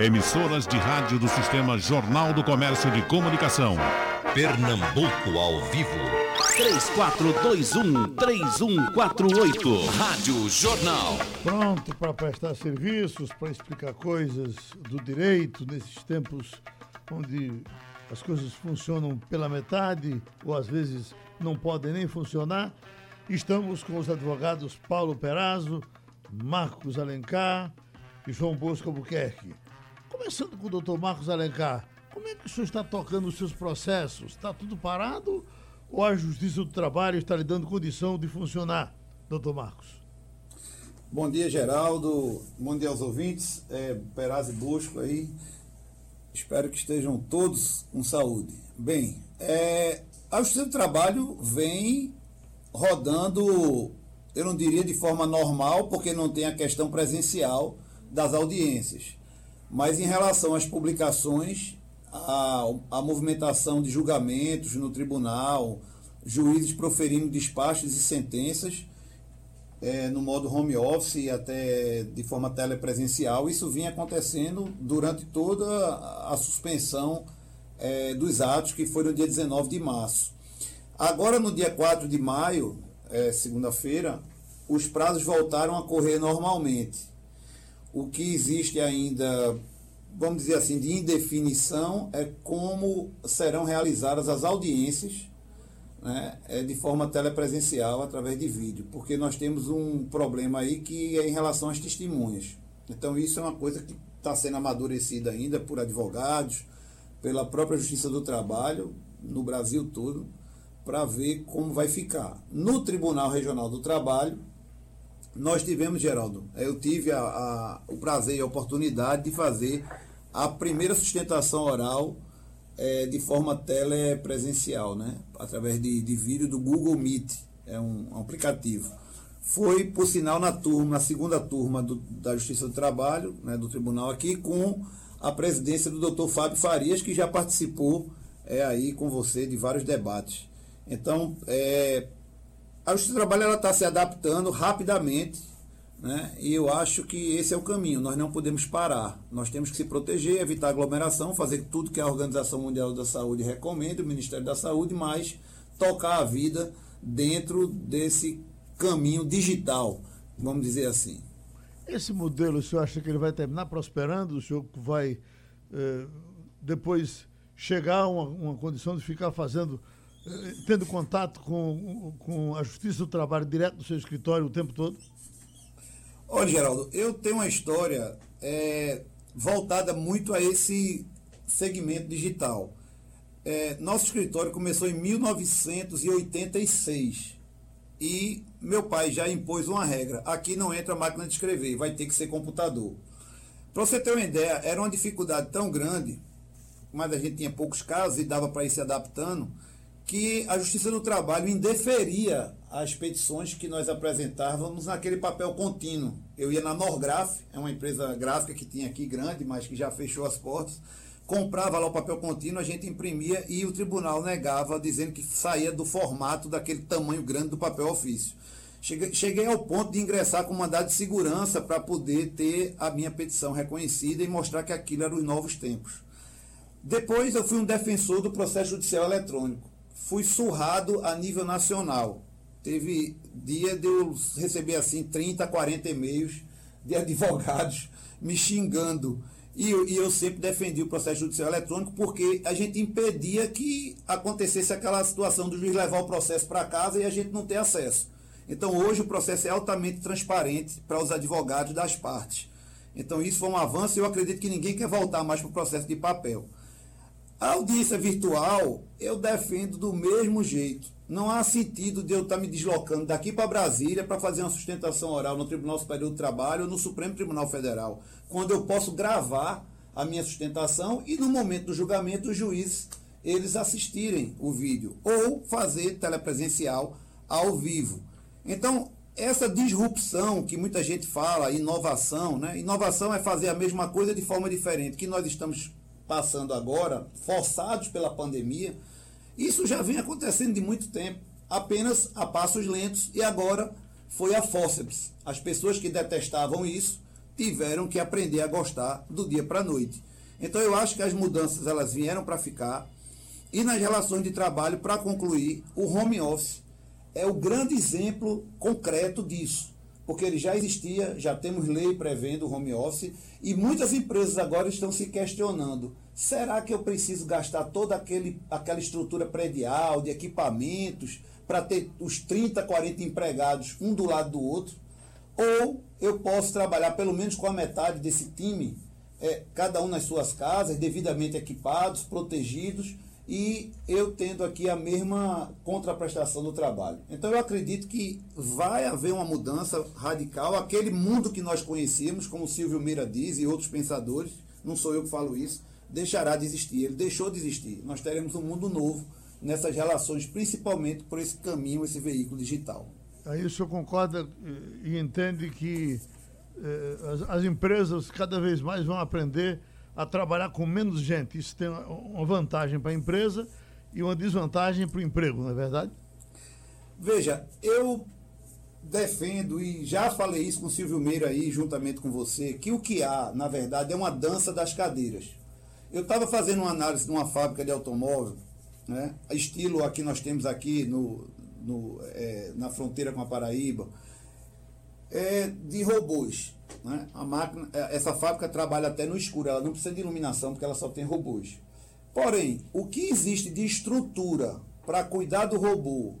Emissoras de rádio do Sistema Jornal do Comércio de Comunicação. Pernambuco ao vivo. 3421-3148. Rádio Jornal. Pronto para prestar serviços, para explicar coisas do direito nesses tempos onde as coisas funcionam pela metade ou às vezes não podem nem funcionar. Estamos com os advogados Paulo Perazzo, Marcos Alencar e João Bosco Albuquerque. Começando com o doutor Marcos Alencar, como é que o senhor está tocando os seus processos? Está tudo parado ou a Justiça do Trabalho está lhe dando condição de funcionar, doutor Marcos? Bom dia, Geraldo. Bom dia aos ouvintes. É, Perazzo e Bosco aí. Espero que estejam todos com saúde. Bem, é, a Justiça do Trabalho vem rodando, eu não diria de forma normal, porque não tem a questão presencial das audiências. Mas em relação às publicações, a movimentação de julgamentos no tribunal, juízes proferindo despachos e sentenças é, no modo home office e até de forma telepresencial, isso vinha acontecendo durante toda a suspensão é, dos atos, que foi no dia 19 de março. Agora, no dia 4 de maio, é, segunda-feira, os prazos voltaram a correr normalmente. O que existe ainda, vamos dizer assim, de indefinição é como serão realizadas as audiências né, é de forma telepresencial através de vídeo, porque nós temos um problema aí que é em relação às testemunhas. Então, isso é uma coisa que está sendo amadurecida ainda por advogados, pela própria Justiça do Trabalho, no Brasil todo para ver como vai ficar. No Tribunal Regional do Trabalho, nós tivemos, Geraldo, eu tive a, a, o prazer e a oportunidade de fazer a primeira sustentação oral é, de forma telepresencial, né? através de, de vídeo do Google Meet, é um, um aplicativo. Foi, por sinal, na turma, na segunda turma do, da Justiça do Trabalho, né, do tribunal aqui, com a presidência do doutor Fábio Farias, que já participou é, aí com você de vários debates. Então, é, a Justiça do Trabalho está se adaptando rapidamente, né? e eu acho que esse é o caminho. Nós não podemos parar. Nós temos que se proteger, evitar aglomeração, fazer tudo que a Organização Mundial da Saúde recomenda, o Ministério da Saúde, mas tocar a vida dentro desse caminho digital, vamos dizer assim. Esse modelo, o senhor acha que ele vai terminar prosperando? O senhor vai eh, depois chegar a uma, uma condição de ficar fazendo tendo contato com, com a Justiça do Trabalho direto do seu escritório o tempo todo? Olha, Geraldo, eu tenho uma história é, voltada muito a esse segmento digital. É, nosso escritório começou em 1986 e meu pai já impôs uma regra: aqui não entra máquina de escrever, vai ter que ser computador. Para você ter uma ideia, era uma dificuldade tão grande, mas a gente tinha poucos casos e dava para ir se adaptando que a Justiça do Trabalho indeferia as petições que nós apresentávamos naquele papel contínuo. Eu ia na Norgraf, é uma empresa gráfica que tinha aqui grande, mas que já fechou as portas, comprava lá o papel contínuo, a gente imprimia e o tribunal negava, dizendo que saía do formato daquele tamanho grande do papel ofício. Cheguei, ao ponto de ingressar com mandado de segurança para poder ter a minha petição reconhecida e mostrar que aquilo era os novos tempos. Depois eu fui um defensor do processo judicial eletrônico fui surrado a nível nacional. Teve dia de eu receber assim 30, 40 e-mails de advogados me xingando. E eu, e eu sempre defendi o processo judicial eletrônico porque a gente impedia que acontecesse aquela situação do juiz levar o processo para casa e a gente não ter acesso. Então hoje o processo é altamente transparente para os advogados das partes. Então isso foi um avanço e eu acredito que ninguém quer voltar mais para o processo de papel. A audiência virtual eu defendo do mesmo jeito. Não há sentido de eu estar me deslocando daqui para Brasília para fazer uma sustentação oral no Tribunal Superior do Trabalho ou no Supremo Tribunal Federal, quando eu posso gravar a minha sustentação e no momento do julgamento os juízes eles assistirem o vídeo ou fazer telepresencial ao vivo. Então, essa disrupção que muita gente fala, inovação, né? Inovação é fazer a mesma coisa de forma diferente, que nós estamos passando agora, forçados pela pandemia, isso já vem acontecendo de muito tempo, apenas a passos lentos, e agora foi a fórceps. As pessoas que detestavam isso tiveram que aprender a gostar do dia para a noite. Então eu acho que as mudanças elas vieram para ficar e nas relações de trabalho para concluir o home office é o grande exemplo concreto disso, porque ele já existia, já temos lei prevendo o home office e muitas empresas agora estão se questionando: será que eu preciso gastar toda aquele, aquela estrutura predial de equipamentos para ter os 30, 40 empregados um do lado do outro? Ou eu posso trabalhar pelo menos com a metade desse time, é, cada um nas suas casas, devidamente equipados, protegidos, e eu tendo aqui a mesma contraprestação do trabalho. Então eu acredito que vai haver uma mudança radical. Aquele mundo que nós conhecíamos, como Silvio Meira diz e outros pensadores, não sou eu que falo isso, deixará de existir. Ele deixou de existir. Nós teremos um mundo novo nessas relações, principalmente por esse caminho, esse veículo digital. Aí o senhor concorda eh, e entende que eh, as, as, empresas cada vez mais vão aprender a trabalhar com menos gente. Isso tem uma vantagem para a empresa e uma desvantagem para o emprego, não é verdade? Veja, eu defendo e já falei isso com o Silvio Meira aí, juntamente com você, que o que há, na verdade, é uma dança das cadeiras. Eu estava fazendo uma análise de uma fábrica de automóvel, né? estilo a que nós temos aqui no, no, é, na fronteira com a Paraíba, é, de robôs. Né? A máquina, é, essa fábrica trabalha até no escuro, ela não precisa de iluminação porque ela só tem robôs. Porém, o que existe de estrutura para cuidar do robô,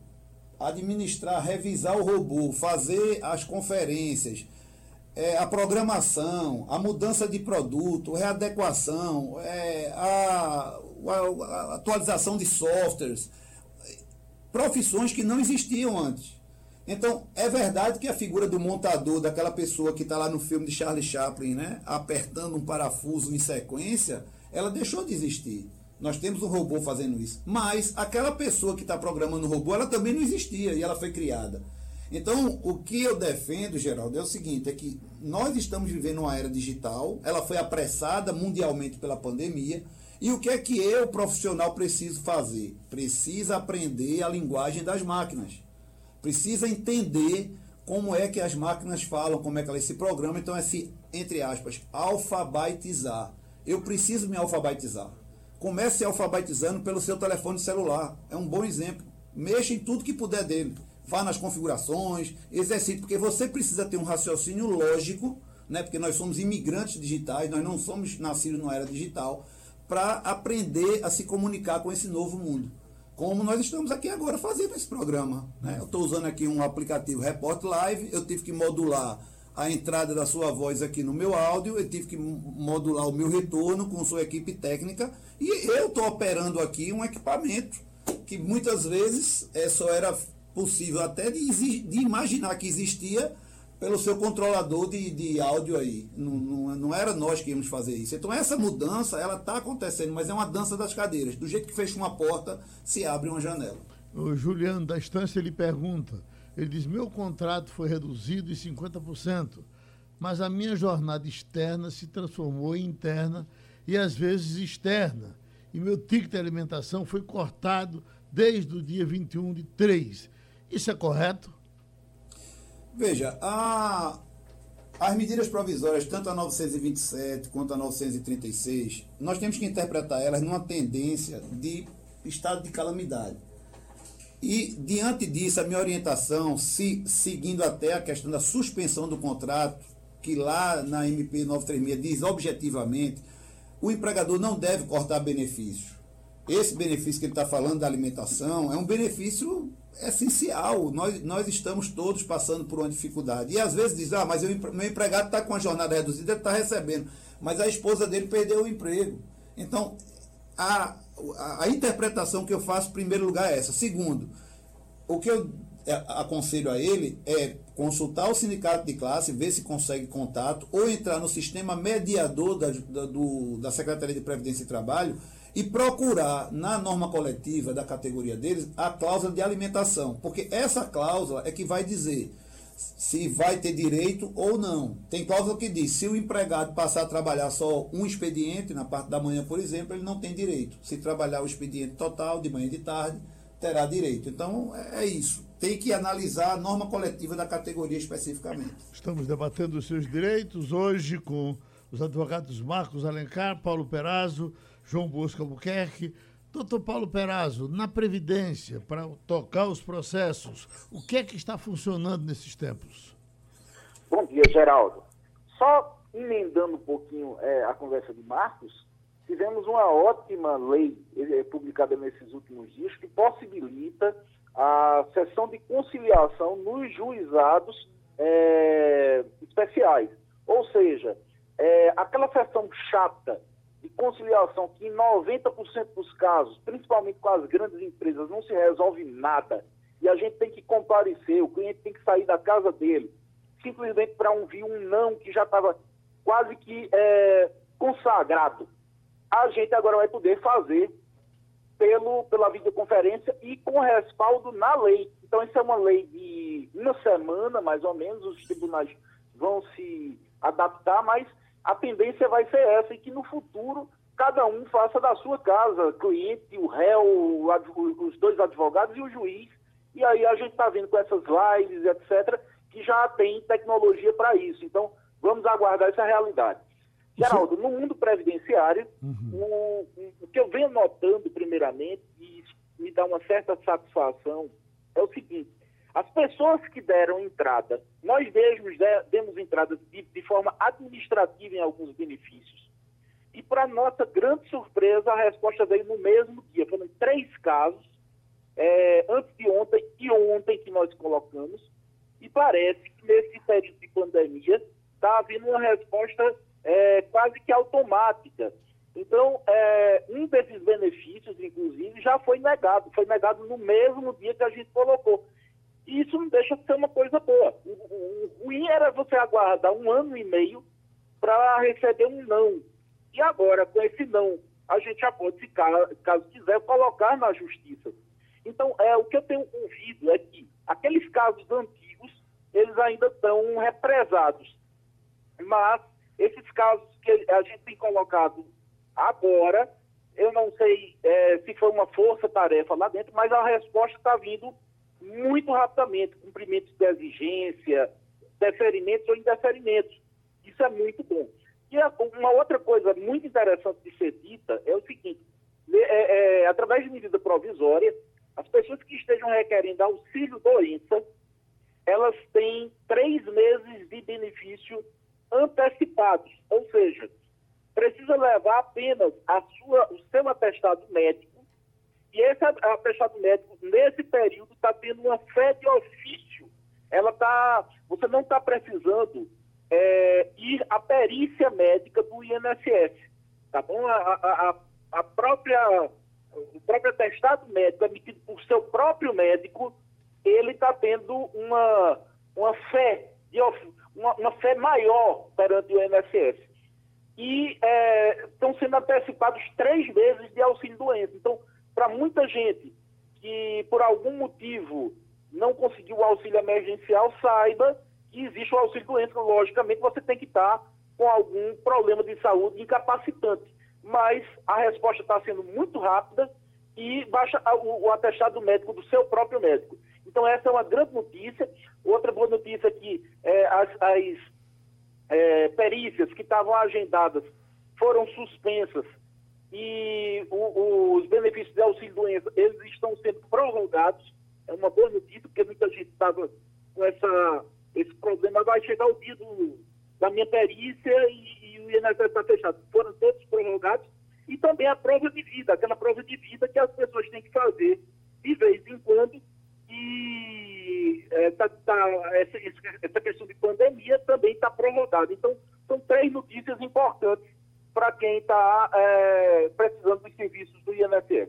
administrar, revisar o robô, fazer as conferências, é, a programação, a mudança de produto, readequação, é, a, a, a atualização de softwares, profissões que não existiam antes. Então, é verdade que a figura do montador, daquela pessoa que está lá no filme de Charlie Chaplin, né, apertando um parafuso em sequência, ela deixou de existir. Nós temos um robô fazendo isso. Mas aquela pessoa que está programando o robô, ela também não existia e ela foi criada. Então, o que eu defendo, Geraldo, é o seguinte: é que nós estamos vivendo uma era digital, ela foi apressada mundialmente pela pandemia. E o que é que eu, profissional, preciso fazer? Precisa aprender a linguagem das máquinas. Precisa entender como é que as máquinas falam, como é que elas se programam. Então, é se, entre aspas, alfabetizar. Eu preciso me alfabetizar. Comece alfabetizando pelo seu telefone celular. É um bom exemplo. Mexa em tudo que puder dele. Vá nas configurações, exercite, porque você precisa ter um raciocínio lógico, né? porque nós somos imigrantes digitais, nós não somos nascidos numa era digital para aprender a se comunicar com esse novo mundo. Como nós estamos aqui agora fazendo esse programa. Né? Eu estou usando aqui um aplicativo Report Live, eu tive que modular a entrada da sua voz aqui no meu áudio, eu tive que modular o meu retorno com sua equipe técnica e eu estou operando aqui um equipamento que muitas vezes é, só era possível até de, de imaginar que existia pelo seu controlador de, de áudio aí. Não, não, não, era nós que íamos fazer isso. Então essa mudança, ela está acontecendo, mas é uma dança das cadeiras. Do jeito que fecha uma porta, se abre uma janela. O Juliano da Estância, ele pergunta, ele diz, meu contrato foi reduzido em 50%, mas a minha jornada externa se transformou em interna e às vezes externa. E meu ticket de alimentação foi cortado desde o dia 21 de 3. Isso é correto? Veja, a, as medidas provisórias, tanto a 927 quanto a 936, nós temos que interpretar elas numa tendência de estado de calamidade. E, diante disso, a minha orientação, se, seguindo até a questão da suspensão do contrato, que lá na MP 936 diz objetivamente, o empregador não deve cortar benefício. Esse benefício que ele está falando da alimentação é um benefício essencial. Nós, nós estamos todos passando por uma dificuldade. E às vezes diz, ah, mas eu, meu empregado está com a jornada reduzida, ele está recebendo. Mas a esposa dele perdeu o emprego. Então, a, a, a, interpretação que eu faço, em primeiro lugar, é essa. Segundo, o que eu é, aconselho a ele é consultar o sindicato de classe, ver se consegue contato, ou entrar no sistema mediador da, da, do, da Secretaria de Previdência e Trabalho e procurar na norma coletiva da categoria deles a cláusula de alimentação, porque essa cláusula é que vai dizer se vai ter direito ou não. Tem cláusula que diz: se o empregado passar a trabalhar só um expediente, na parte da manhã, por exemplo, ele não tem direito. Se trabalhar o expediente total, de manhã e de tarde, terá direito. Então, é, é isso. tem que analisar a norma coletiva da categoria especificamente. Estamos debatendo os seus direitos hoje com os advogados Marcos Alencar, Paulo Perazzo, João Bosco Albuquerque. Doutor Paulo Perazzo, na Previdência, para tocar os processos, o que é que está funcionando nesses tempos? Bom dia, Geraldo. Só emendando um pouquinho é, a conversa de Marcos, tivemos uma ótima lei é, publicada nesses últimos dias que possibilita a sessão de conciliação nos juizados é, especiais. Ou seja, é, aquela sessão chata de conciliação que em 90% dos casos, principalmente com as grandes empresas, não se resolve nada e a gente tem que comparecer, o cliente tem que sair da casa dele, simplesmente para ouvir um não que já estava quase que é, consagrado. A gente agora vai poder fazer pelo, pela videoconferência e com respaldo na lei. Então, isso é uma lei de uma semana, mais ou menos, os tribunais vão se adaptar, mas a tendência vai ser essa, e que no futuro cada um faça da sua casa, cliente, o réu, os dois advogados e o juiz. E aí a gente está vendo com essas lives, etc., que já tem tecnologia para isso. Então, vamos aguardar essa realidade. Geraldo, no mundo previdenciário, uhum. o, o, que eu venho notando, primeiramente, e me dá uma certa satisfação, é o seguinte: as pessoas que deram entrada, nós mesmos demos entrada de, de forma administrativa em alguns benefícios. E, para nossa grande surpresa, a resposta veio no mesmo dia. Foram três casos, é, antes de ontem e ontem que nós colocamos. E parece que nesse período de pandemia está havendo uma resposta é, quase que automática. Então, é, um desses benefícios, inclusive, já foi negado. Foi negado no mesmo dia que a gente colocou. E isso não deixa de ser uma coisa boa. O, o, o ruim era você aguardar um ano e meio para receber um não. E agora, com esse não, a gente já pode, se caso, quiser, colocar na justiça. Então, é, o que eu tenho ouvido é que aqueles casos antigos, eles ainda estão represados. Mas esses casos que a gente tem colocado agora, eu não sei é, se foi uma força-tarefa lá dentro, mas a resposta está vindo muito rapidamente, cumprimentos de exigência, deferimentos ou indeferimentos. Isso é muito bom. E uma outra coisa muito interessante de ser dita é o seguinte, é, é, através de medida provisória, as pessoas que estejam requerendo auxílio doença, elas têm três meses de benefício antecipados, ou seja, precisa levar apenas a sua, o seu atestado médico e esse atestado médico, nesse período, está tendo uma fé de ofício. Ela tá, você não está precisando é, ir à perícia médica do INSS. Tá bom? A, a, a própria, o próprio atestado médico emitido por seu próprio médico, ele está tendo uma, uma fé de uma, uma, fé maior perante o INSS. E é, estão sendo antecipados três meses de auxílio doença. Então, para muita gente que por algum motivo não conseguiu o auxílio emergencial, saiba que existe o auxílio doença. Logicamente, você tem que estar com algum problema de saúde incapacitante. Mas a resposta está sendo muito rápida e baixa o, o atestado médico do seu próprio médico. Então, essa é uma grande notícia. Outra boa notícia é que é, as, as é, perícias que estavam agendadas foram suspensas e o, os benefícios de auxílio doença, eles estão sendo prorrogados. É uma boa notícia, porque muita gente estava com essa, esse problema. Vai chegar o dia do, da minha perícia e, e o INSS está fechado. Foram todos prorrogados. E também a prova de vida, aquela prova de vida que as pessoas têm que fazer de vez em quando. E é, tá, tá, essa, essa questão de pandemia também está prorrogada. Então, são três notícias importantes para quem está é, precisando dos serviços do INSS.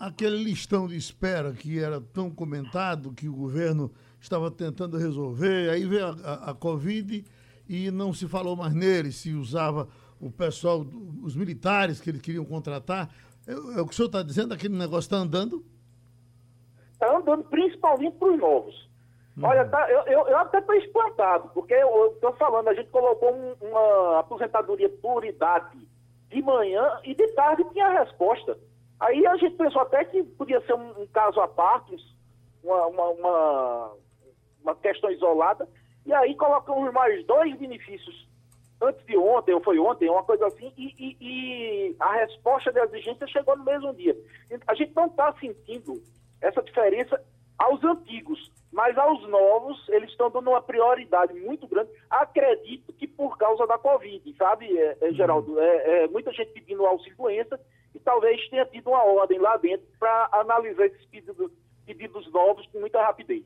Aquele listão de espera que era tão comentado, que o governo estava tentando resolver, aí veio a, a, a Covid e não se falou mais nele, se usava o pessoal, os militares que eles queriam contratar. É, é o que o senhor está dizendo, aquele negócio está andando? Está andando principalmente para os novos. Uhum. Olha, tá, eu, eu, eu até estou espantado, porque eu estou falando, a gente colocou um, uma aposentadoria por idade de manhã e de tarde tinha a resposta. Aí a gente pensou até que podia ser um, um caso à parte, uma, uma, uma, uma questão isolada, e aí colocamos mais dois benefícios antes de ontem, ou foi ontem, uma coisa assim, e, e, e a resposta da exigência chegou no mesmo dia. A gente não está sentindo essa diferença aos antigos, mas aos novos, eles estão dando uma prioridade muito grande. Acredito que por causa da Covid, sabe, é, é, Geraldo? É, é, muita gente pedindo auxílio doença e talvez tenha tido uma ordem lá dentro para analisar esses pedidos, pedidos novos com muita rapidez.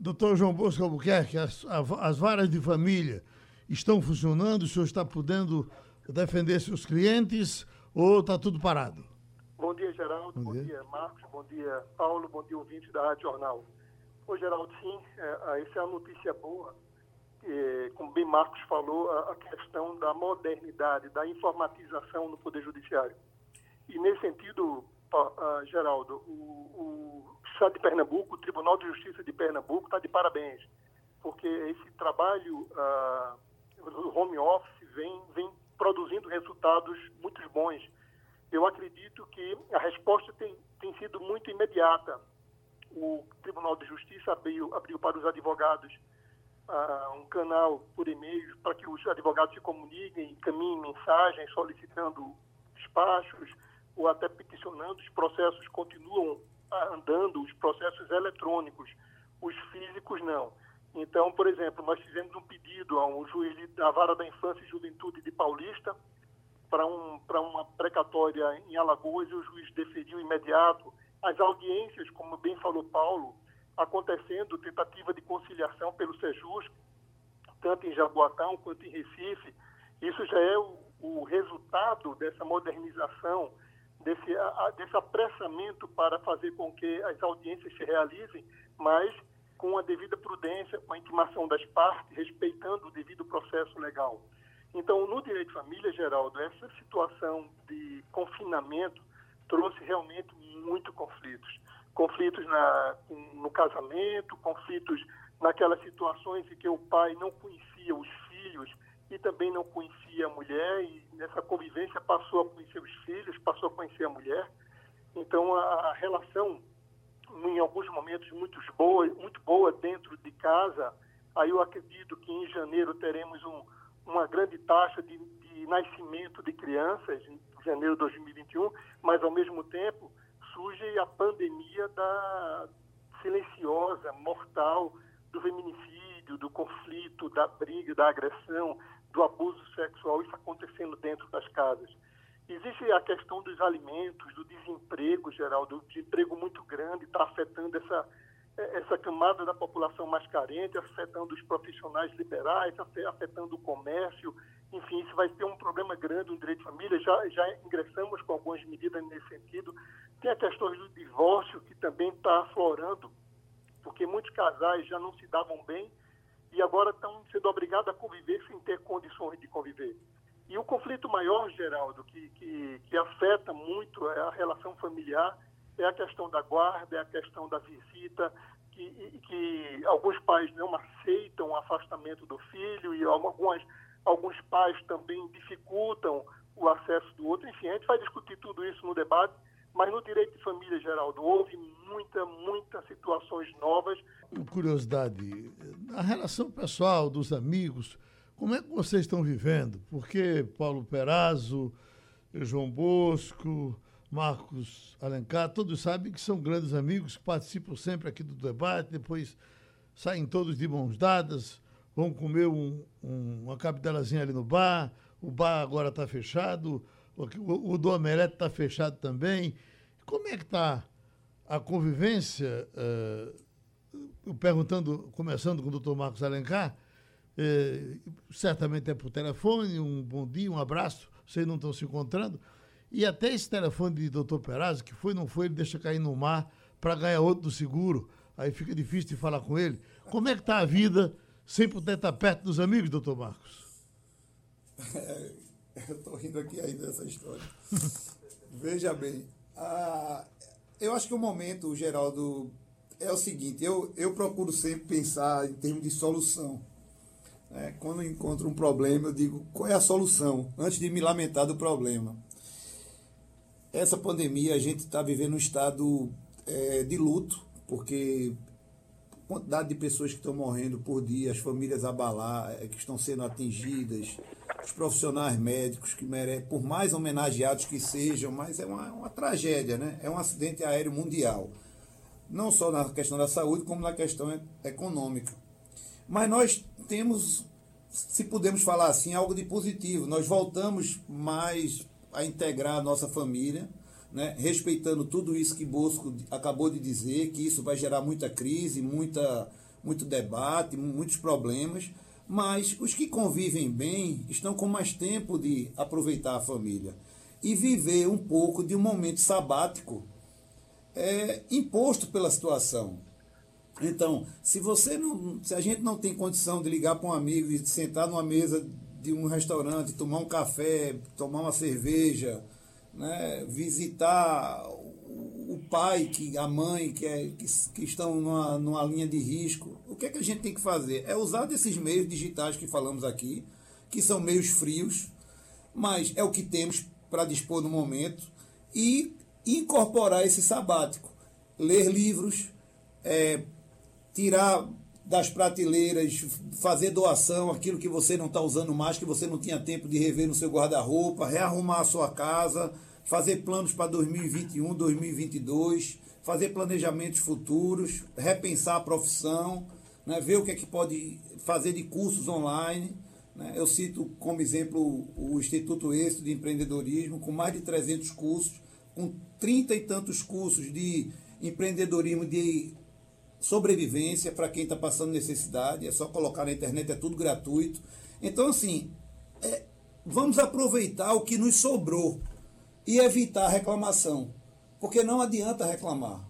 Doutor João Bosco Albuquerque, as, as varas de família estão funcionando? O senhor está podendo defender seus clientes ou está tudo parado? Bom dia, Geraldo. Bom, bom dia. dia. Marcos. Bom dia, Paulo. Bom dia, ouvinte da Rádio Jornal. Ô, Geraldo, sim, é, essa é a notícia boa. E, como bem Marcos falou, a, a questão da modernidade, da informatização no Poder Judiciário. E, nesse sentido, uh, Geraldo, o, o Estado de Pernambuco, o Tribunal de Justiça de Pernambuco está de parabéns, porque esse trabalho do home office vem, vem produzindo resultados muito bons eu acredito que a resposta tem, tem sido muito imediata. O Tribunal de Justiça abriu, abriu para os advogados uh, um canal por e-mail para que os advogados se comuniquem, encaminhem mensagens solicitando despachos ou até peticionando. Os processos continuam uh, andando, os processos eletrônicos, os físicos não. Então, por exemplo, nós fizemos um pedido a um juiz da Vara da Infância e Juventude de Paulista para um, uma precatória em Alagoas e o juiz deferiu imediato. As audiências, como bem falou Paulo, acontecendo, tentativa de conciliação pelo Sejus, tanto em Jaboatão quanto em Recife. Isso já é o, o resultado dessa modernização, desse, a, desse apressamento para fazer com que as audiências se realizem, mas com a devida prudência, com a intimação das partes, respeitando o devido processo legal. Então, no direito de família, Geraldo, essa situação de confinamento trouxe realmente muito conflitos. Conflitos na, no casamento, conflitos naquelas situações em que o pai não conhecia os filhos e também não conhecia a mulher, e nessa convivência passou a conhecer os filhos, passou a conhecer a mulher. Então, a, a relação, em alguns momentos, muito boa, muito boa dentro de casa. Aí eu acredito que em janeiro teremos um uma grande taxa de, de nascimento de crianças em janeiro de 2021, mas ao mesmo tempo surge a pandemia da silenciosa, mortal do feminicídio, do conflito, da briga, da agressão, do abuso sexual, isso acontecendo dentro das casas. Existe a questão dos alimentos, do desemprego geral, do desemprego muito grande, está afetando essa essa camada da população mais carente, afetando os profissionais liberais, afetando o comércio. Enfim, isso vai ter um problema grande no direito de família. Já, já ingressamos com algumas medidas nesse sentido. Tem a questão do divórcio, que também está aflorando, porque muitos casais já não se davam bem e agora estão sendo obrigados a conviver sem ter condições de conviver. E o conflito maior, Geraldo, que, que, que afeta muito a relação familiar, é a questão da guarda, é a questão da visita, que, que alguns pais não aceitam o afastamento do filho e algumas, alguns pais também dificultam o acesso do outro. Enfim, a gente vai discutir tudo isso no debate, mas no direito de família, Geraldo, houve muita, muitas situações novas. Curiosidade, a relação pessoal dos amigos, como é que vocês estão vivendo? Porque Paulo Perazzo, João Bosco, Marcos Alencar, todos sabem que são grandes amigos, participam sempre aqui do debate, depois saem todos de mãos dadas, vão comer um, um, uma cabidelazinha ali no bar, o bar agora está fechado, o, o do Omelete está fechado também. Como é que está a convivência, uh, perguntando, começando com o doutor Marcos Alencar, uh, certamente é por telefone, um bom dia, um abraço, vocês não estão se encontrando, e até esse telefone de doutor Perazzo, que foi, não foi, ele deixa cair no mar para ganhar outro do seguro. Aí fica difícil de falar com ele. Como é que está a vida sem poder estar perto dos amigos, doutor Marcos? É, eu estou rindo aqui ainda dessa história. Veja bem, a, eu acho que o momento, Geraldo, é o seguinte, eu, eu procuro sempre pensar em termos de solução. É, quando eu encontro um problema, eu digo, qual é a solução? Antes de me lamentar do problema essa pandemia a gente está vivendo um estado é, de luto, porque quantidade de pessoas que estão morrendo por dia, as famílias abalar, eh, que estão sendo atingidas, os profissionais médicos que merecem, por mais homenageados que sejam, mas é uma, uma tragédia, né? É um acidente aéreo mundial. Não só na questão da saúde, como na questão econômica. Mas nós temos, se podemos falar assim, algo de positivo. Nós voltamos mais a integrar a nossa família, né? respeitando tudo isso que Bosco acabou de dizer, que isso vai gerar muita crise, muita, muito debate, muitos problemas mas os que convivem bem estão com mais tempo de aproveitar a família e viver um pouco de um momento sabático é, imposto pela situação. Então, se você não, se a gente não tem condição de ligar para um amigo e sentar numa mesa de um restaurante, tomar um café, tomar uma cerveja, né, visitar o pai, que, a mãe que, é, que, que, estão numa, numa linha de risco, o que é que a gente tem que fazer? É usar desses meios digitais que falamos aqui, que são meios frios, mas é o que temos para dispor no momento, e incorporar esse sabático. Ler livros, é, tirar das prateleiras, fazer doação, aquilo que você não está usando mais, que você não tinha tempo de rever no seu guarda-roupa, rearrumar a sua casa fazer planos para 2021, 2022, fazer planejamentos futuros, repensar a profissão, né, ver o que é que pode fazer de cursos online. Né. Eu cito como exemplo o Instituto Êxito de Empreendedorismo, com mais de 300 cursos, com 30 e tantos cursos de empreendedorismo de sobrevivência para quem está passando necessidade. É só colocar na internet, é tudo gratuito. Então, assim, é, vamos aproveitar o que nos sobrou e evitar a reclamação. Porque não adianta reclamar.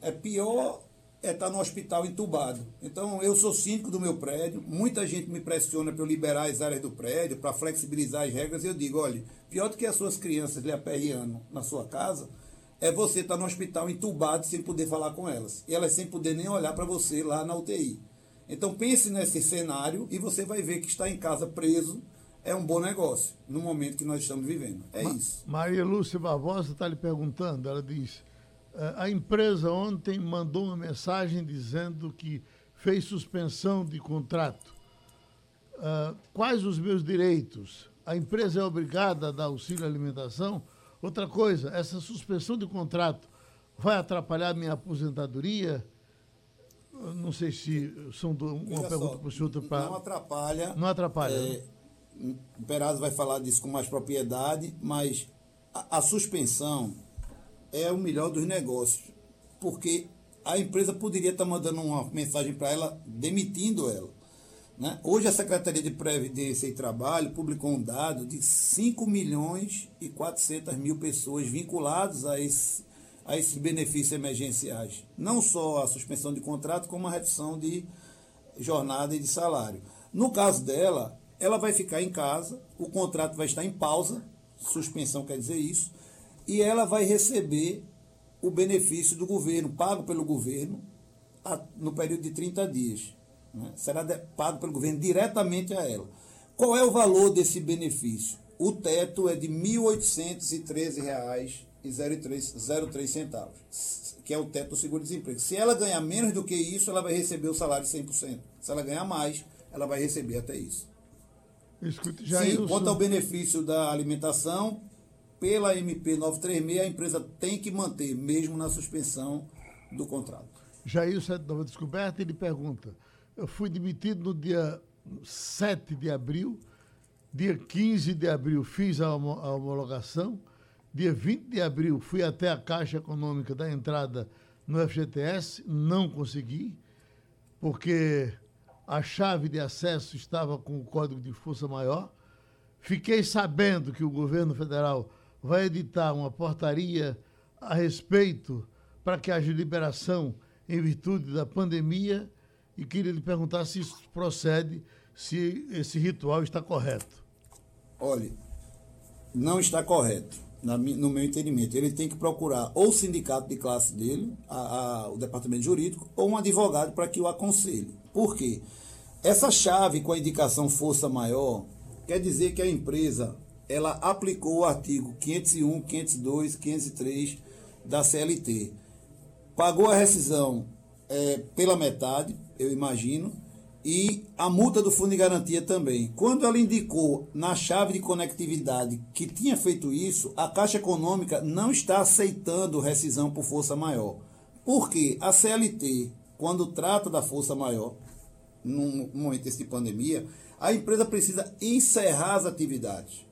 É pior é estar no hospital entubado. Então, eu sou síndico do meu prédio, muita gente me pressiona para eu liberar as áreas do prédio, para flexibilizar as regras, e eu digo, olha, pior do que as suas crianças lhe aperreando na sua casa, é você estar no hospital entubado sem poder falar com elas. E elas sem poder nem olhar para você lá na UTI. Então pense nesse cenário e você vai ver que está em casa preso é um bom negócio no momento que nós estamos vivendo. É Ma isso. Maria Lúcia Barbosa está lhe perguntando, ela diz, eh, a empresa ontem mandou uma mensagem dizendo que fez suspensão de contrato. Uh, quais os meus direitos? A empresa é obrigada a dar auxílio alimentação? Outra coisa, essa suspensão de contrato vai atrapalhar minha aposentadoria? Não sei se são do, uma Veja pergunta para o senhor. Pra... Não atrapalha. Não atrapalha. É, né? O Perazzo vai falar disso com mais propriedade, mas a, a suspensão é o melhor dos negócios, porque a empresa poderia estar mandando uma mensagem para ela demitindo ela. Né? Hoje a Secretaria de Previdência e Trabalho publicou um dado de 5 milhões e 400 mil pessoas vinculadas a, esse, a esses benefícios emergenciais. Não só a suspensão de contrato, como a redução de jornada e de salário. No caso dela, ela vai ficar em casa, o contrato vai estar em pausa, suspensão quer dizer isso, e ela vai receber o benefício do governo, pago pelo governo, no período de 30 dias. Né? Será pago pelo governo diretamente a ela. Qual é o valor desse benefício? O teto é de R$ 1.813,03, que é o teto do seguro-desemprego. Se ela ganhar menos do que isso, ela vai receber o salário 100%. Se ela ganhar mais, ela vai receber até isso. Escute, Sim, quanto ao benefício da alimentação, pela MP 936, a empresa tem que manter, mesmo na suspensão do contrato. Jair Nova Descoberta, ele pergunta: Eu fui demitido no dia 7 de abril, dia 15 de abril fiz a homologação, dia 20 de abril fui até a Caixa Econômica da entrada no FGTS, não consegui, porque a chave de acesso estava com o código de força maior. Fiquei sabendo que o governo federal vai editar uma portaria a respeito para que haja liberação em virtude da pandemia e queria lhe perguntar se isso procede, se esse ritual está correto. Olhe, não está correto, no meu entendimento. Ele tem que procurar ou o sindicato de classe dele, a, a, o departamento jurídico, ou um advogado para que o aconselhe. Por quê? Essa chave com a indicação força maior quer dizer que a empresa ela aplicou o artigo 501, 502, 503 da CLT. Pagou a rescisão é, pela metade, eu imagino, e a multa do fundo de garantia também. Quando ela indicou na chave de conectividade que tinha feito isso, a Caixa Econômica não está aceitando rescisão por força maior. Porque a CLT, quando trata da força maior, num momento desse de pandemia, a empresa precisa encerrar as atividades.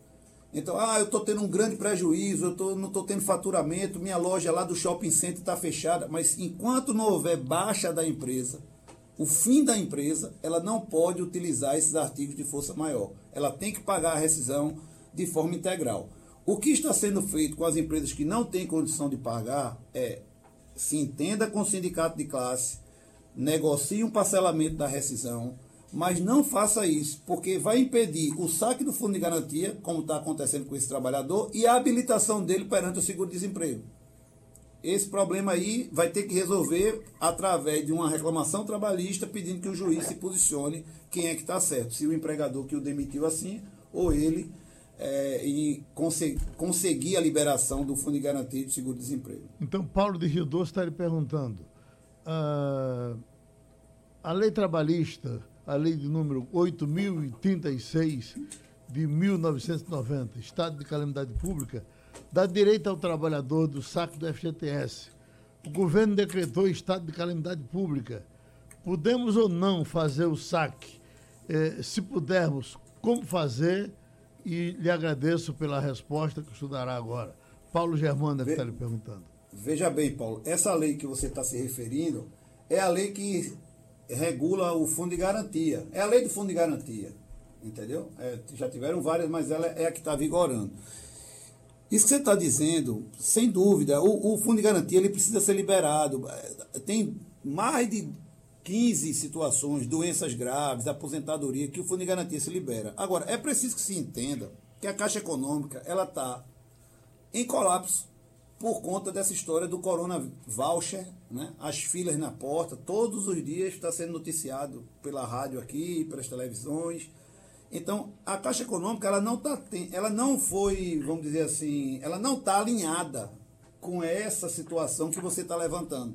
Então, ah, eu estou tendo um grande prejuízo, eu tô, não estou tendo faturamento, minha loja lá do shopping center está fechada, mas enquanto não houver baixa da empresa, o fim da empresa, ela não pode utilizar esses artigos de força maior. Ela tem que pagar a rescisão de forma integral. O que está sendo feito com as empresas que não têm condição de pagar é se entenda com o sindicato de classe, negocie um parcelamento da rescisão, mas não faça isso, porque vai impedir o saque do fundo de garantia, como está acontecendo com esse trabalhador, e a habilitação dele perante o seguro-desemprego. Esse problema aí vai ter que resolver através de uma reclamação trabalhista pedindo que o juiz se posicione quem é que está certo, se o empregador que o demitiu assim ou ele é, e conseguir a liberação do Fundo de Garantia de Seguro-Desemprego. Então, Paulo de Rio Doce está lhe perguntando. Uh, a lei trabalhista a lei de número 8.036 de 1990, Estado de Calamidade Pública, dá direito ao trabalhador do saque do FGTS. O governo decretou estado de calamidade pública. Podemos ou não fazer o saque? Eh, se pudermos, como fazer? E lhe agradeço pela resposta que o senhor dará agora. Paulo Germano deve Ve estar lhe perguntando. Veja bem, Paulo, essa lei que você está se referindo é a lei que regula o fundo de garantia. É a lei do fundo de garantia. Entendeu? É, já tiveram várias, mas ela é a que está vigorando. Isso que você está dizendo, sem dúvida, o, o, fundo de garantia ele precisa ser liberado. Tem mais de 15 situações, doenças graves, aposentadoria, que o fundo de garantia se libera. Agora, é preciso que se entenda que a Caixa Econômica ela está em colapso por conta dessa história do Corona Voucher, né? as filas na porta, todos os dias está sendo noticiado pela rádio aqui, pelas televisões. Então, a Caixa Econômica, ela não, tá, ela não foi, vamos dizer assim, ela não está alinhada com essa situação que você está levantando.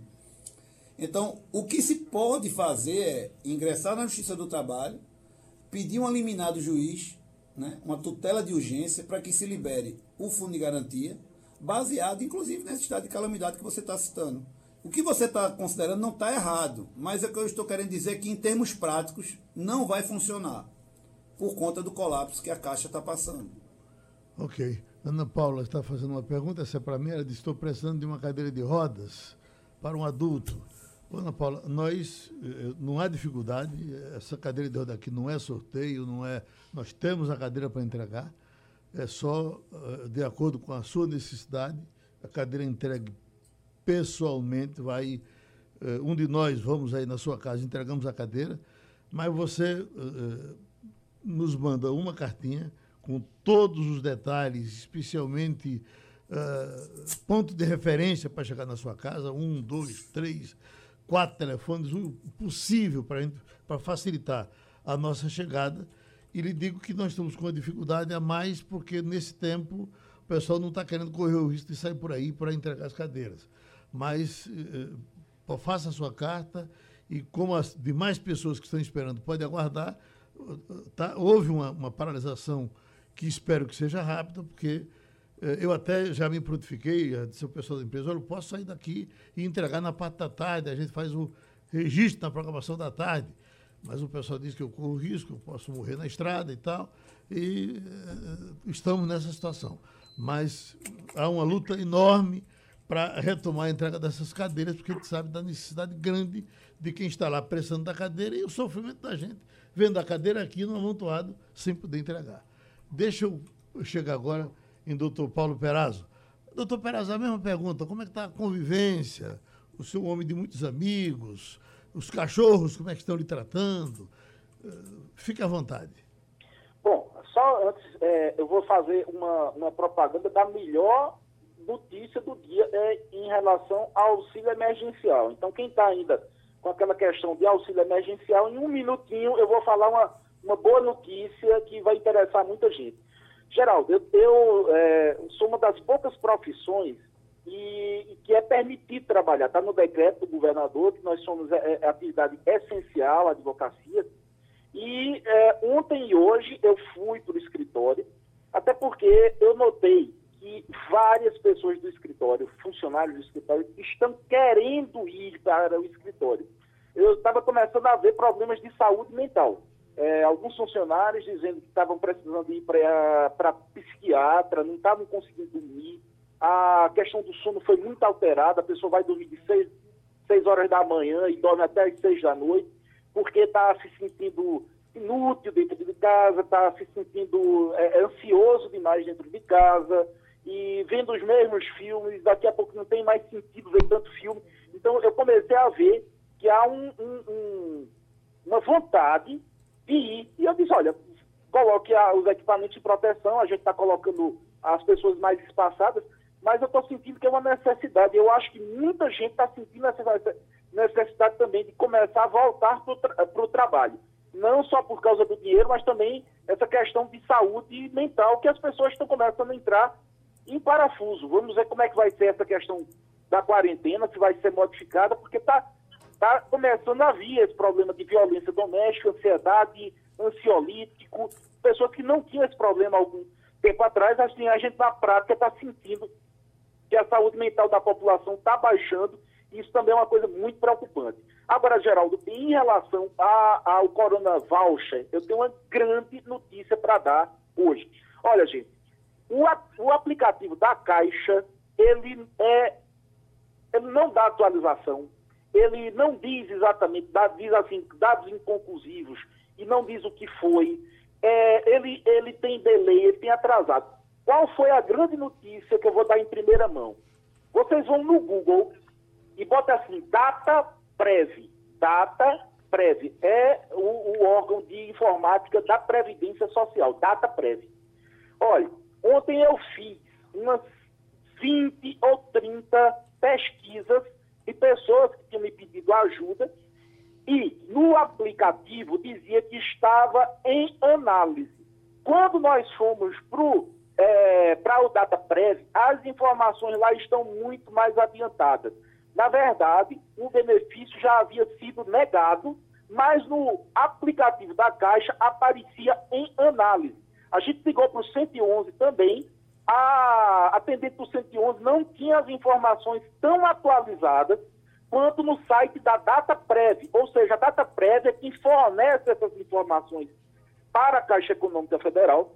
Então, o que se pode fazer é ingressar na Justiça do Trabalho, pedir um liminar do juiz, né, uma tutela de urgência, para que se libere o fundo de garantia, baseado inclusive nesse estado de calamidade que você está citando. O que você está considerando não está errado, mas é o que eu estou querendo dizer é que, em termos práticos, não vai funcionar, por conta do colapso que a Caixa está passando. Ok. Ana Paula está fazendo uma pergunta, essa é para mim, ela disse, estou precisando de uma cadeira de rodas para um adulto. Ana Paula, nós, eh, não há dificuldade, essa cadeira de rodas aqui não é sorteio, não é, nós temos a cadeira para entregar, é só uh, de acordo com a sua necessidade, a cadeira entregue pessoalmente, vai, um de nós vamos aí na sua casa, entregamos a cadeira, mas você nos manda uma cartinha com todos os detalhes, especialmente ponto de referência para chegar na sua casa, um, dois, três, quatro telefones, o possível para facilitar a nossa chegada e lhe digo que nós estamos com uma dificuldade a mais, porque nesse tempo o pessoal não está querendo correr o risco de sair por aí para entregar as cadeiras. Mas eh, faça a sua carta e como as demais pessoas que estão esperando podem aguardar, tá, houve uma, uma paralisação que espero que seja rápida, porque eh, eu até já me prontifiquei, disse ao pessoal da empresa, olha, eu posso sair daqui e entregar na parte da tarde, a gente faz o registro na programação da tarde mas o pessoal diz que eu corro risco, eu posso morrer na estrada e tal, e uh, estamos nessa situação. Mas há uma luta enorme para retomar a entrega dessas cadeiras, porque a gente sabe da necessidade grande de quem está lá prestando da cadeira e o sofrimento da gente, vendo a cadeira aqui no amontoado sem poder entregar. Deixa eu chegar agora em doutor Paulo Perazzo. Doutor Perazzo, a mesma pergunta, como é que está a convivência? O seu homem de muitos amigos, os cachorros, como é que estão lhe tratando? Uh, fique à vontade. Bom, só antes, é, eu vou fazer uma, uma propaganda da melhor notícia do dia é, em relação ao auxílio emergencial. Então, quem está ainda com aquela questão de auxílio emergencial, em um minutinho eu vou falar uma, uma boa notícia que vai interessar muita gente. Geraldo, eu, eu é, sou uma das poucas profissões e, e que é permitido trabalhar. Está no decreto do governador que nós somos é, é atividade essencial, a advocacia. E é, ontem e hoje eu fui para o escritório, até porque eu notei que várias pessoas do escritório, funcionários do escritório, estão querendo ir para o escritório. Eu estava começando a ver problemas de saúde mental. É, alguns funcionários dizendo que estavam precisando ir para psiquiatra, não estavam conseguindo dormir. A questão do sono foi muito alterada, a pessoa vai dormir de 6, 6 horas da manhã e dorme até as 6 da noite, porque está se sentindo inútil dentro de casa, está se sentindo é, ansioso demais dentro de casa, e vendo os mesmos filmes, daqui a pouco não tem mais sentido ver tanto filme. Então eu comecei a ver que há um, um, um, uma vontade de ir. E eu disse, olha, coloque a, os equipamentos de proteção, a gente está colocando as pessoas mais espaçadas, mas eu estou sentindo que é uma necessidade. Eu acho que muita gente está sentindo essa necessidade também de começar a voltar para o tra trabalho. Não só por causa do dinheiro, mas também essa questão de saúde mental que as pessoas estão começando a entrar em parafuso. Vamos ver como é que vai ser essa questão da quarentena, se vai ser modificada, porque está tá começando a vir esse problema de violência doméstica, ansiedade, ansiolítico, pessoas que não tinham esse problema algum tempo atrás, assim, a gente na prática está sentindo que a saúde mental da população está baixando, e isso também é uma coisa muito preocupante. Agora, Geraldo, em relação a, ao Corona Voucher, eu tenho uma grande notícia para dar hoje. Olha, gente, o, o aplicativo da Caixa, ele, é, ele não dá atualização, ele não diz exatamente, dá, diz assim, dados inconclusivos e não diz o que foi. É, ele, ele tem delay, ele tem atrasado. Qual foi a grande notícia que eu vou dar em primeira mão? Vocês vão no Google e botam assim, data Prev. Data Prev é o, o órgão de informática da Previdência Social, Data Prev. Olha, Ontem eu fiz umas 20 ou 30 pesquisas de pessoas que tinham me pedido ajuda e no aplicativo dizia que estava em análise. Quando nós fomos é, para o DataPrev, as informações lá estão muito mais adiantadas. Na verdade, o benefício já havia sido negado, mas no aplicativo da Caixa aparecia em análise. A gente ligou para o 111 também. A atendente do 111 não tinha as informações tão atualizadas quanto no site da DataPrev. Ou seja, a DataPrev é quem fornece essas informações para a Caixa Econômica Federal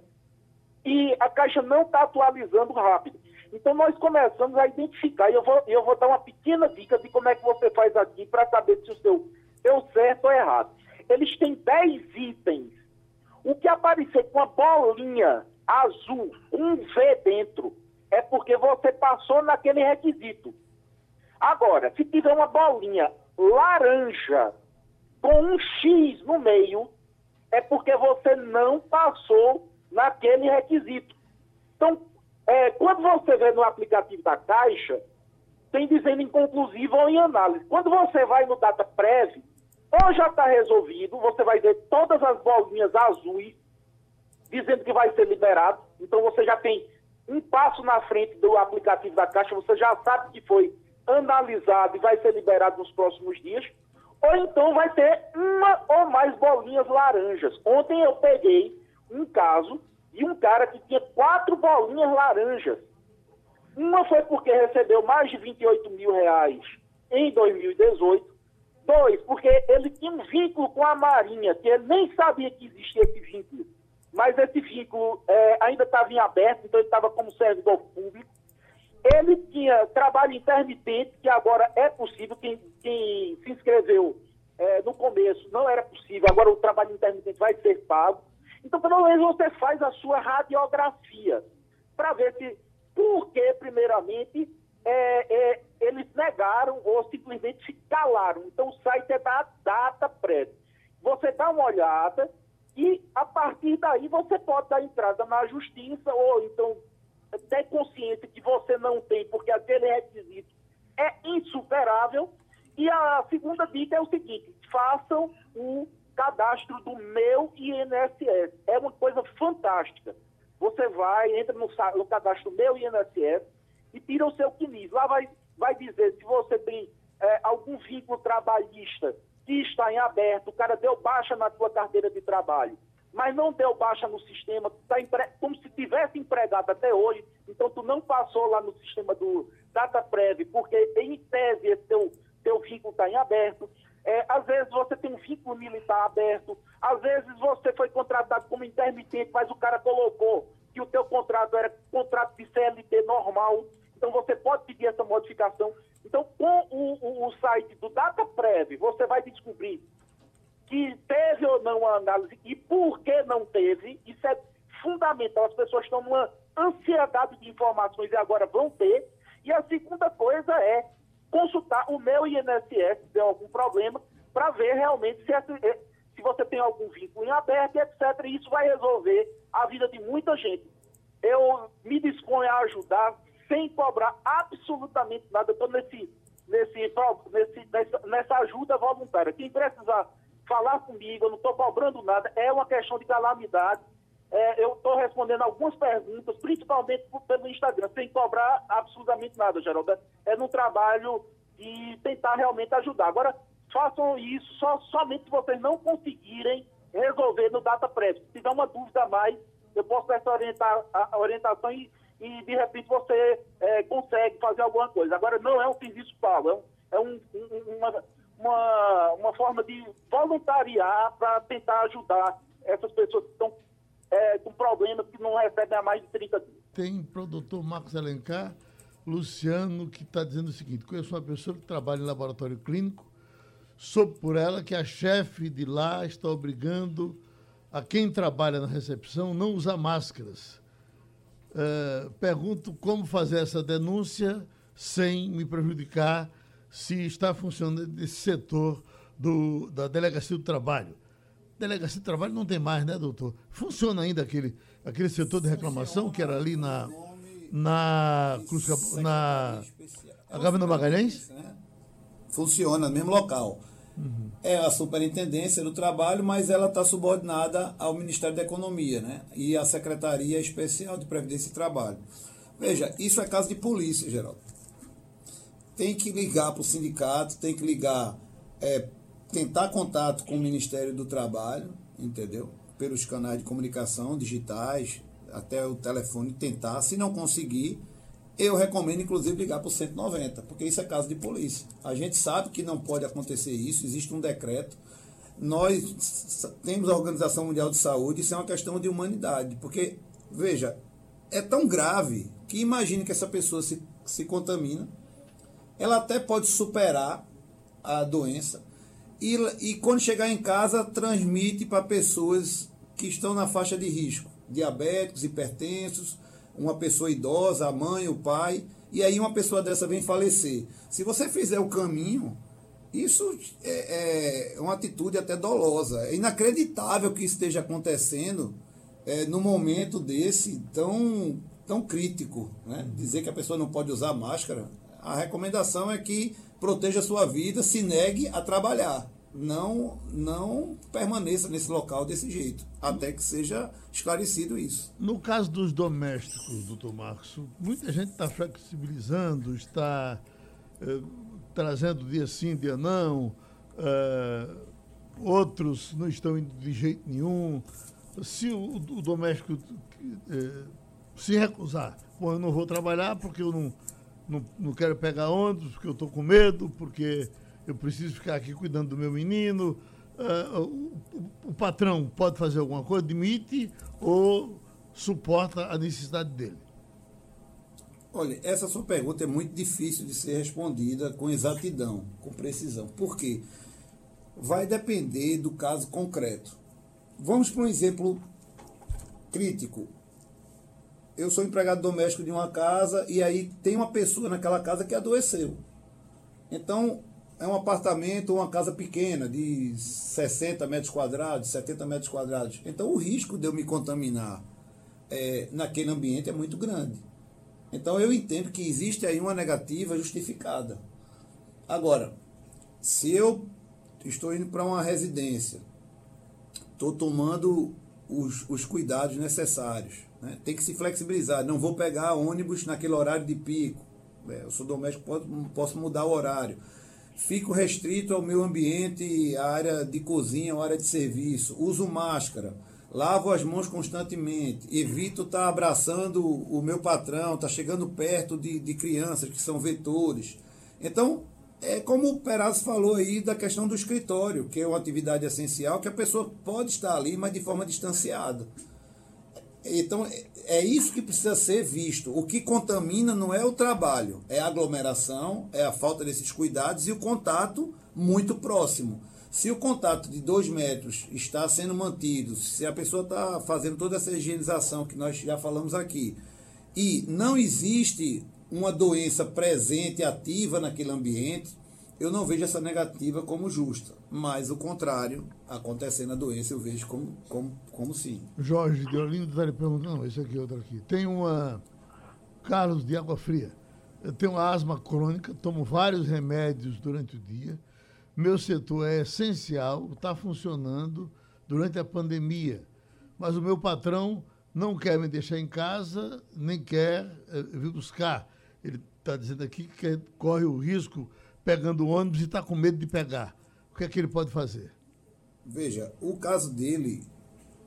e a Caixa não está atualizando rápido. Então, nós começamos a identificar, e eu vou, eu vou dar uma pequena dica de como é que você faz aqui para saber se o seu deu certo ou errado. Eles têm 10 itens o que aparecer com uma bolinha azul, um V dentro, é porque você passou naquele requisito. Agora, se tiver uma bolinha laranja com um X no meio, é porque você não passou naquele requisito. Então, é, quando você vê no aplicativo da Caixa, tem dizendo inconclusivo ou em análise. Quando você vai no Data Prev, ou já está resolvido, você vai ver todas as bolinhas azuis dizendo que vai ser liberado. Então você já tem um passo na frente do aplicativo da Caixa, você já sabe que foi analisado e vai ser liberado nos próximos dias. Ou então vai ter uma ou mais bolinhas laranjas. Ontem eu peguei um caso de um cara que tinha quatro bolinhas laranjas. Uma foi porque recebeu mais de 28 mil reais em 2018 Dois, porque ele tinha um vínculo com a Marinha, que ele nem sabia que existia esse vínculo. Mas esse vínculo é, ainda estava em aberto, então ele estava como servidor público. Ele tinha trabalho intermitente, que agora é possível. Quem, quem se inscreveu é, no começo não era possível, agora o trabalho intermitente vai ser pago. Então, pelo menos você faz a sua radiografia para ver se, por que, primeiramente, é, é, eles negaram ou simplesmente se calaram. Então, o site é da data prévia. Você dá uma olhada e, a partir daí, você pode dar entrada na justiça ou, então, ter consciência que você não tem, porque aquele requisito é insuperável. E a segunda dica é o seguinte: façam o cadastro do meu INSS. É uma coisa fantástica. Você vai, entra no, no cadastro do meu INSS, e tira o seu CNIS. Lá vai, vai dizer se você tem é, algum vínculo trabalhista que está em aberto, o cara deu baixa na tua carteira de trabalho, mas não deu baixa no sistema, tá empre... como se tivesse empregado até hoje, então tu não passou lá no sistema do DataPrev, porque em tese esse teu, teu vínculo está em aberto. É, às vezes você tem um vínculo militar aberto, às vezes você foi contratado como intermitente, mas o cara colocou que o teu contrato era contrato de CLT normal, então você pode pedir essa modificação. Então, com o, o, o site do DataPrev, você vai descobrir que teve ou não a análise e por que não teve. Isso é fundamental. As pessoas estão numa ansiedade de informações e agora vão ter. E a segunda coisa é consultar o meu INSS se tem algum problema para ver realmente se, eh, se você tem algum vínculo em aberto, etc. E isso vai resolver a vida de muita gente. Eu me disponho a ajudar sem cobrar absolutamente nada. Estou nesse, nesse, nesse, nessa, nessa ajuda voluntária. Quem precisar falar comigo, eu não estou cobrando nada, é uma questão de calamidade. É, eu estou respondendo algumas perguntas, principalmente pelo Instagram, sem cobrar absolutamente nada, Geraldo. É no trabalho de tentar realmente ajudar. Agora, façam isso só, somente se vocês não conseguirem resolver no data prévio. Se tiver uma dúvida a mais, eu posso prestar orientar, a orientação e e de repente você é, consegue fazer alguma coisa. Agora, não é um serviço pago, é, um, é um, uma, uma, uma forma de voluntariar para tentar ajudar essas pessoas que estão é, com problemas que não recebem há mais de 30 dias. Tem doutor Marcos Alencar, Luciano, que está dizendo o seguinte: conheço uma pessoa que trabalha em laboratório clínico, soube por ela que a chefe de lá está obrigando a quem trabalha na recepção não usar máscaras Uh, pergunto como fazer essa denúncia sem me prejudicar se está funcionando esse setor do, da Delegacia do Trabalho. Delegacia do Trabalho não tem mais, né, doutor? Funciona ainda aquele, aquele setor de reclamação que era ali na, na Cruz na Gabriel Magalhães? Funciona no mesmo local. Uhum. É a Superintendência do Trabalho, mas ela está subordinada ao Ministério da Economia né? e à Secretaria Especial de Previdência e Trabalho. Veja, isso é caso de polícia, Geraldo. Tem que ligar para o sindicato, tem que ligar, é, tentar contato com o Ministério do Trabalho, entendeu? Pelos canais de comunicação digitais, até o telefone, tentar. Se não conseguir, eu recomendo, inclusive, ligar para o 190, porque isso é caso de polícia. A gente sabe que não pode acontecer isso, existe um decreto. Nós temos a Organização Mundial de Saúde, isso é uma questão de humanidade, porque, veja, é tão grave que imagine que essa pessoa se, se contamina, ela até pode superar a doença, e, e quando chegar em casa, transmite para pessoas que estão na faixa de risco, diabéticos, hipertensos, uma pessoa idosa, a mãe, o pai, e aí uma pessoa dessa vem falecer. Se você fizer o caminho, isso é, é uma atitude até dolosa. É inacreditável que esteja acontecendo é, no momento desse tão, tão crítico. Né? Dizer que a pessoa não pode usar máscara, a recomendação é que proteja a sua vida, se negue a trabalhar não, não permaneça nesse local desse jeito, até que seja esclarecido isso. No caso dos domésticos, doutor Marcos, muita gente está flexibilizando, está eh, trazendo dia sim, dia não, eh, outros não estão indo de jeito nenhum. Se o, o doméstico eh, se recusar, eu não vou trabalhar porque eu não, não, não quero pegar ônibus, porque eu estou com medo, porque eu preciso ficar aqui cuidando do meu menino. Uh, o, o, patrão pode fazer alguma coisa, demite ou suporta a necessidade dele? Olha, essa sua pergunta é muito difícil de ser respondida com exatidão, com precisão. Por quê? Vai depender do caso concreto. Vamos para um exemplo crítico. Eu sou empregado doméstico de uma casa e aí tem uma pessoa naquela casa que adoeceu. Então, é um apartamento, uma casa pequena, de 60 metros quadrados, 70 metros quadrados. Então o risco de eu me contaminar é, naquele ambiente é muito grande. Então eu entendo que existe aí uma negativa justificada. Agora, se eu estou indo para uma residência, estou tomando os, os cuidados necessários, Né? Tem que se flexibilizar. Não vou pegar ônibus naquele horário de pico. É, eu sou doméstico, posso, posso mudar o horário. Fico restrito ao meu ambiente, a área de cozinha, a área de serviço. Uso máscara. Lavo as mãos constantemente. Evito estar tá abraçando o meu patrão, estar tá chegando perto de, de crianças que são vetores. Então, é como o Perazzo falou aí da questão do escritório, que é uma atividade essencial que a pessoa pode estar ali, mas de forma distanciada. Então, é isso que precisa ser visto. O que contamina não é o trabalho, é a aglomeração, é a falta desses cuidados e o contato muito próximo. Se o contato de dois metros está sendo mantido, se a pessoa está fazendo toda essa higienização que nós já falamos aqui, e não existe uma doença presente, ativa naquele ambiente, eu não vejo essa negativa como justa. Mas o contrário, acontecendo a doença, eu vejo como, como, como sim. Jorge de Olinda está lhe perguntando, esse aqui, outro aqui. Tem uma. Carlos de Água Fria. Eu tenho asma crônica, tomo vários remédios durante o dia. Meu setor é essencial, está funcionando durante a pandemia. Mas o meu patrão não quer me deixar em casa, nem quer é, vir buscar. Ele está dizendo aqui que corre o risco pegando ônibus e está com medo de pegar. O que é que ele pode fazer? Veja, o caso dele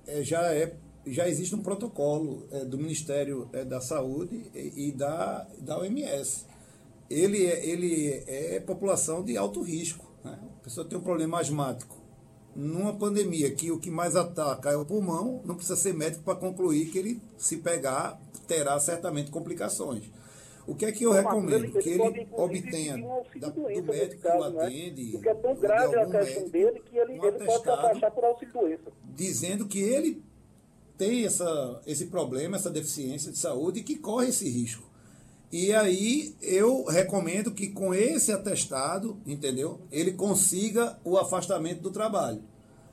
é, já é já existe um protocolo é, do Ministério é, da Saúde e, e, da, da OMS. Ele é, ele é população de alto risco. Né? A pessoa tem um problema asmático. Numa pandemia que o que mais ataca é o pulmão, não precisa ser médico para concluir que ele, se pegar, terá certamente complicações. O que é que eu recomendo? Que ele obtenha da, do médico que o né? atende. Porque é tão grave a questão dele que ele, ele pode se afastar por auxílio doença. Dizendo que ele tem essa, esse problema, essa deficiência de saúde e que corre esse risco. E aí eu recomendo que com esse atestado, entendeu? Ele consiga o afastamento do trabalho.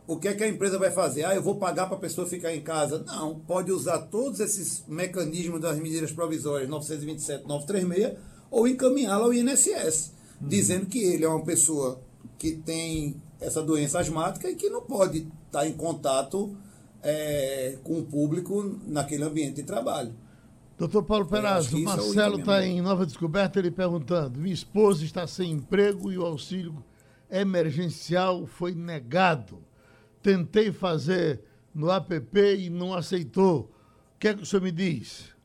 O que é que a empresa vai fazer? Ah, eu vou pagar para a pessoa ficar em casa. Não, pode usar todos esses mecanismos das medidas provisórias 927, 936 ou encaminhá-la ao INSS, uhum. dizendo que ele é uma pessoa que tem essa doença asmática e que não pode estar em contato é, com o público naquele ambiente de trabalho. Doutor Paulo Perazzo, o é Marcelo está é em Nova Descoberta, ele perguntando: minha esposa está sem emprego e o auxílio emergencial foi negado tentei fazer no app e não aceitou. O que é que o senhor me diz?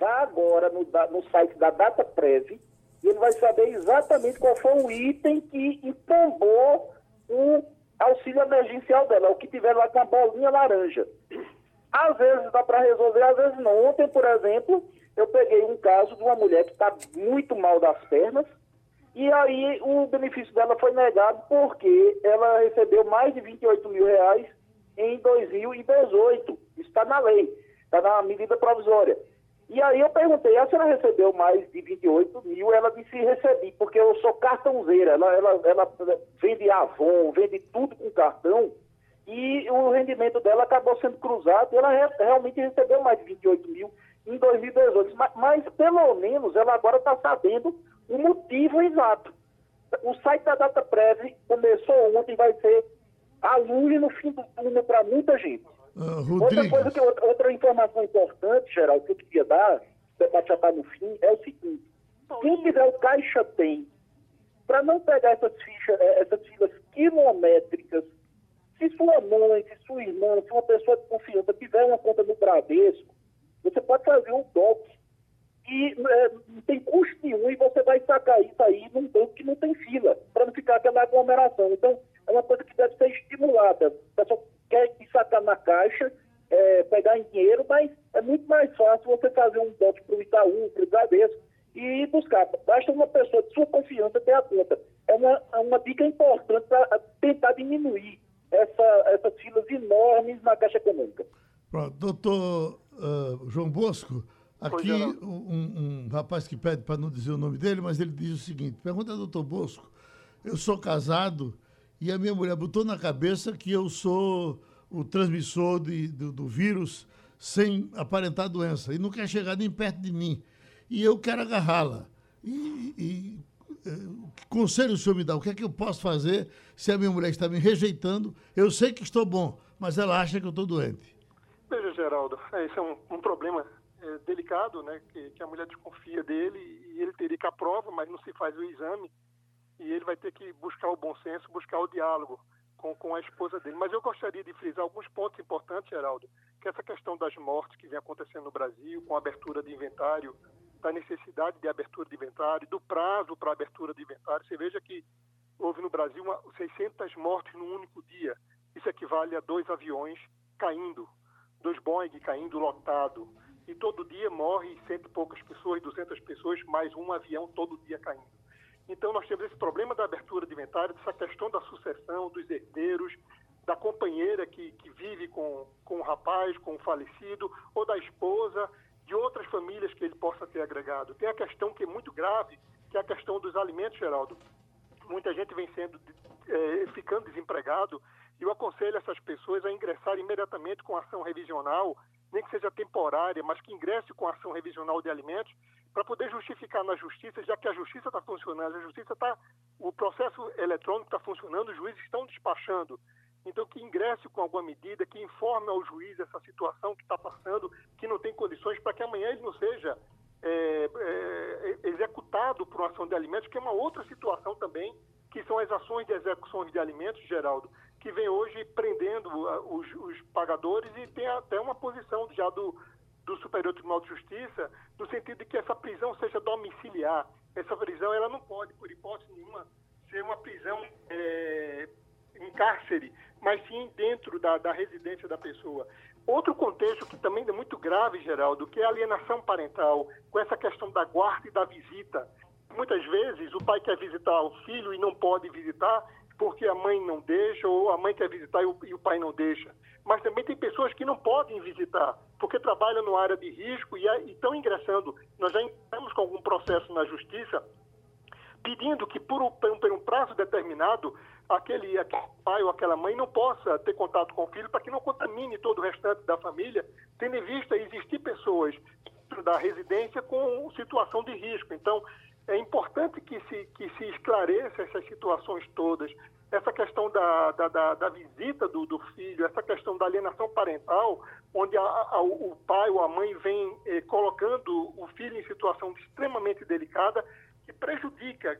Vá agora no, no site da DataPrev e ele vai saber exatamente qual foi o item que empolgou o auxílio emergencial dela, o que tiver lá com a bolinha laranja. Às vezes dá para resolver, às vezes não. Ontem, por exemplo, eu peguei um caso de uma mulher que está muito mal das pernas, e aí o benefício dela foi negado porque ela recebeu mais de 28 mil reais em 2018. Isso está na lei, está na medida provisória. E aí eu perguntei, a senhora recebeu mais de 28 mil? Ela disse, recebi, porque eu sou cartãozeira. Ela, ela, ela vende Avon, vende tudo com cartão. E o rendimento dela acabou sendo cruzado e ela re, realmente recebeu mais de 28 mil em 2018. Mas, mas pelo menos ela agora está sabendo o motivo exato. O site da Data Prévia começou ontem e vai ser a luz no fim do túnel para muita gente. Uh, outra coisa que outra, outra, informação importante, Geraldo, que eu queria dar, o debate já está no fim, é o seguinte: quem tiver o Caixa Tem, para não pegar essas fichas, eh, essas filas quilométricas, se sua mãe, se sua irmã, se uma pessoa de confiança tiver uma conta no Bradesco, você pode fazer um DOC e é, não tem custo nenhum e você vai sacar isso aí num banco que não tem fila, para não ficar aquela aglomeração. Então, é uma coisa que deve ser estimulada. O pessoal quer sacar na caixa, é, pegar em dinheiro, mas é muito mais fácil você fazer um bote para o Itaú, para o Bradesco e buscar. Basta uma pessoa de sua confiança ter a conta. É uma, é uma dica importante para tentar diminuir essa, essas filas enormes na Caixa Econômica. Pronto, doutor uh, João Bosco, Aqui, um, um, rapaz que pede para não dizer o nome dele, mas ele diz o seguinte: pergunta ao doutor Bosco. Eu sou casado e a minha mulher botou na cabeça que eu sou o transmissor de, do, do vírus sem aparentar doença e não quer chegar nem perto de mim. E eu quero agarrá-la. E, e eh, que conselho o senhor me dá? O que é que eu posso fazer se a minha mulher está me rejeitando? Eu sei que estou bom, mas ela acha que eu estou doente. Veja, Veja, Geraldo, esse é um, um problema é, delicado, né? Que, que, a mulher desconfia dele e ele teria que a prova, mas não se faz o exame e ele vai ter que buscar o bom senso, buscar o diálogo com, com a esposa dele. Mas eu gostaria de frisar alguns pontos importantes, Geraldo, que essa questão das mortes que vem acontecendo no Brasil, com a abertura de inventário, da necessidade de abertura de inventário, do prazo para abertura de inventário. Você veja que houve no Brasil uma, 600 mortes num único dia. Isso equivale a dois aviões caindo, dois Boeing caindo lotado. E todo dia morre cento e poucas pessoas, 200 pessoas, mais um avião todo dia caindo. Então, nós temos esse problema da abertura de inventário, dessa questão da sucessão, dos herdeiros, da companheira que, que vive com, com o rapaz, com o falecido, ou da esposa, de outras famílias que ele possa ter agregado. Tem a questão que é muito grave, que é a questão dos alimentos, Geraldo. Muita gente vem sendo, é, ficando desempregado, e eu aconselho essas pessoas a ingressar imediatamente com ação revisional, nem que seja temporária, mas que ingresse com ação revisional de alimentos, para poder justificar na justiça, já que a justiça está funcionando, a justiça está, o processo eletrônico está funcionando, os juízes estão despachando. Então, que ingresse com alguma medida, que informe ao juiz essa situação que está passando, que não tem condições, para que amanhã ele não seja é, é, executado por uma ação de alimentos, que é uma outra situação também, que são as ações de execuções de alimentos, Geraldo, que vem hoje prendendo uh, os, os pagadores e tem até uma posição já do, do Superior Tribunal de Justiça, no sentido de que essa prisão seja domiciliar. Essa prisão ela não pode, por hipótese nenhuma, ser uma prisão é, em cárcere, mas sim dentro da, da residência da pessoa. Outro contexto que também é muito grave, Geraldo, que é a alienação parental, com essa questão da guarda e da visita. Muitas vezes o pai quer visitar o filho e não pode visitar porque a mãe não deixa, ou a mãe quer visitar e o, e o pai não deixa. Mas também tem pessoas que não podem visitar, porque trabalham no área de risco e, estão ingressando. Nós já estamos com algum processo na justiça pedindo que, por um, por um prazo determinado, aquele, aquele, pai ou aquela mãe não possa ter contato com o filho para que não contamine todo o restante da família, tendo em vista existir pessoas da residência com situação de risco. Então, é importante que se, que se esclareça essas situações todas, essa questão da, da, da, da visita do, do, filho, essa questão da alienação parental, onde a, a, o pai ou a mãe vem eh, colocando o filho em situação extremamente delicada, que prejudica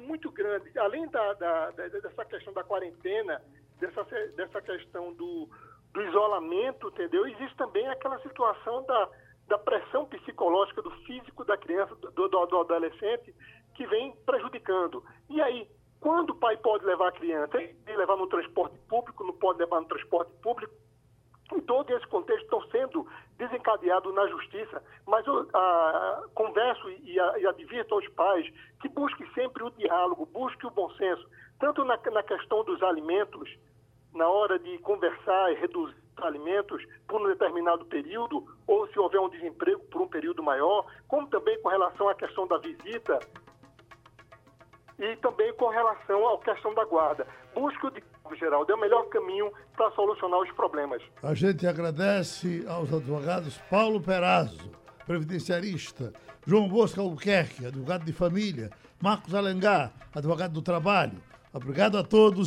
muito grande, além da, da, dessa questão da quarentena, dessa, dessa questão do, do isolamento, entendeu? Existe também aquela situação da, da pressão psicológica do físico da criança, do, do, do adolescente, que vem prejudicando. E aí, quando o pai pode levar a criança? Ele levar no transporte público, não pode levar no transporte público. Em todo esse contexto estão sendo desencadeados na justiça, mas eu a, converso e, a, e advirto aos pais que busquem sempre o diálogo, busquem o bom senso, tanto na, na questão dos alimentos, na hora de conversar e reduzir alimentos por um determinado período, ou se houver um desemprego por um período maior, como também com relação à questão da visita e também com relação à questão da guarda. Busque o diálogo, Geraldo, é o melhor caminho para solucionar os problemas. A gente agradece aos advogados Paulo Perazzo, previdenciarista, João Bosco Albuquerque, advogado de família, Marcos Alengar, advogado do trabalho. Obrigado a todos.